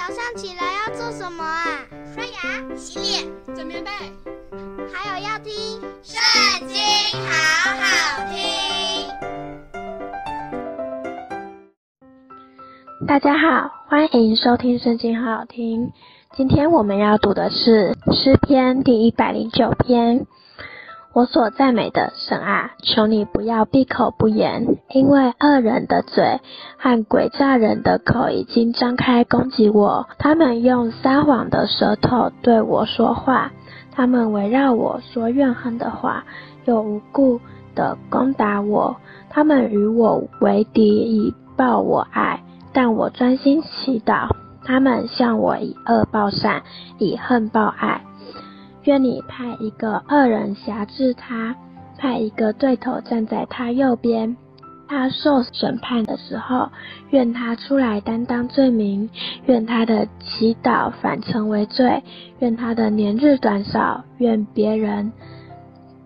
早上起来要做什么啊？刷牙、洗脸、整棉被，还有要听《圣经》，好好听。大家好，欢迎收听《圣经》，好好听。今天我们要读的是诗篇第一百零九篇。我所赞美的神啊，求你不要闭口不言，因为恶人的嘴和诡诈人的口已经张开攻击我。他们用撒谎的舌头对我说话，他们围绕我说怨恨的话，又无故的攻打我。他们与我为敌，以报我爱，但我专心祈祷。他们向我以恶报善，以恨报爱。愿你派一个恶人辖制他，派一个对头站在他右边。他受审判的时候，愿他出来担当罪名；愿他的祈祷反成为罪；愿他的年日短少；愿别人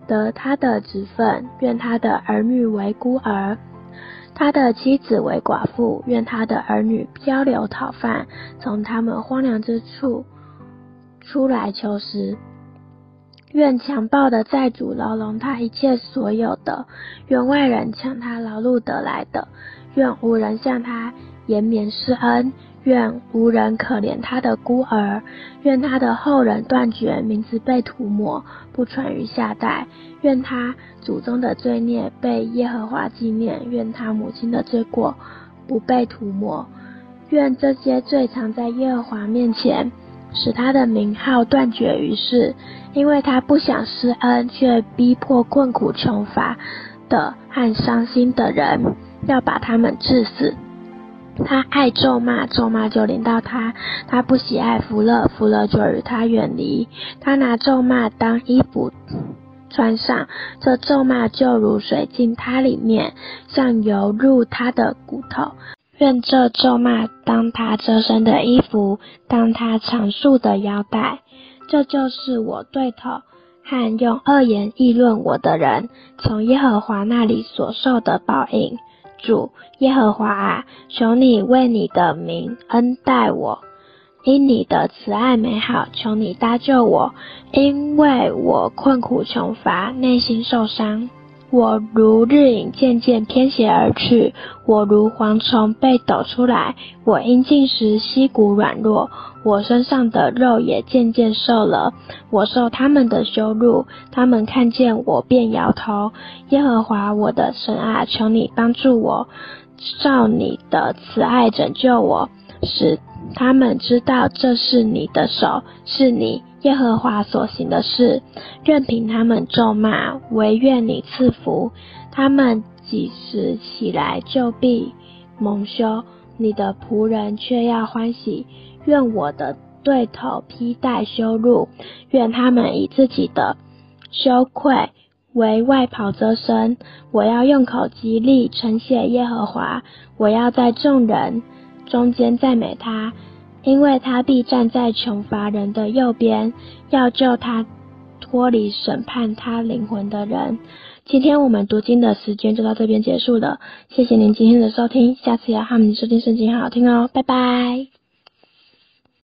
得他的职分；愿他的儿女为孤儿，他的妻子为寡妇；愿他的儿女漂流讨饭，从他们荒凉之处出来求食。愿强暴的债主牢笼他一切所有的，愿外人抢他劳碌得来的，愿无人向他延绵施恩，愿无人可怜他的孤儿，愿他的后人断绝，名字被涂抹，不传于下代，愿他祖宗的罪孽被耶和华纪念，愿他母亲的罪过不被涂抹，愿这些罪藏在耶和华面前。使他的名号断绝于世，因为他不想施恩，却逼迫困苦穷乏的和伤心的人，要把他们治死。他爱咒骂，咒骂就临到他；他不喜爱福乐，福乐就与他远离。他拿咒骂当衣服穿上，这咒骂就如水进他里面，像油入他的骨头。愿这咒骂当他遮身的衣服，当他长束的腰带。这就是我对头和用恶言议论我的人，从耶和华那里所受的报应。主耶和华啊，求你为你的名恩待我，因你的慈爱美好，求你搭救我，因为我困苦穷乏，内心受伤。我如日影渐渐偏斜而去，我如蝗虫被抖出来。我因进食膝骨软弱，我身上的肉也渐渐瘦了。我受他们的羞辱，他们看见我便摇头。耶和华我的神啊，求你帮助我，照你的慈爱拯救我，使他们知道这是你的手，是你。耶和华所行的事，任凭他们咒骂，惟愿你赐福。他们几时起来，就必蒙羞。你的仆人却要欢喜。愿我的对头披戴羞辱，愿他们以自己的羞愧为外袍遮身。我要用口极力称谢耶和华，我要在众人中间赞美他。因为他必站在穷乏人的右边，要救他脱离审判他灵魂的人。今天我们读经的时间就到这边结束了，谢谢您今天的收听，下次要和你收听圣经，好好听哦，拜拜。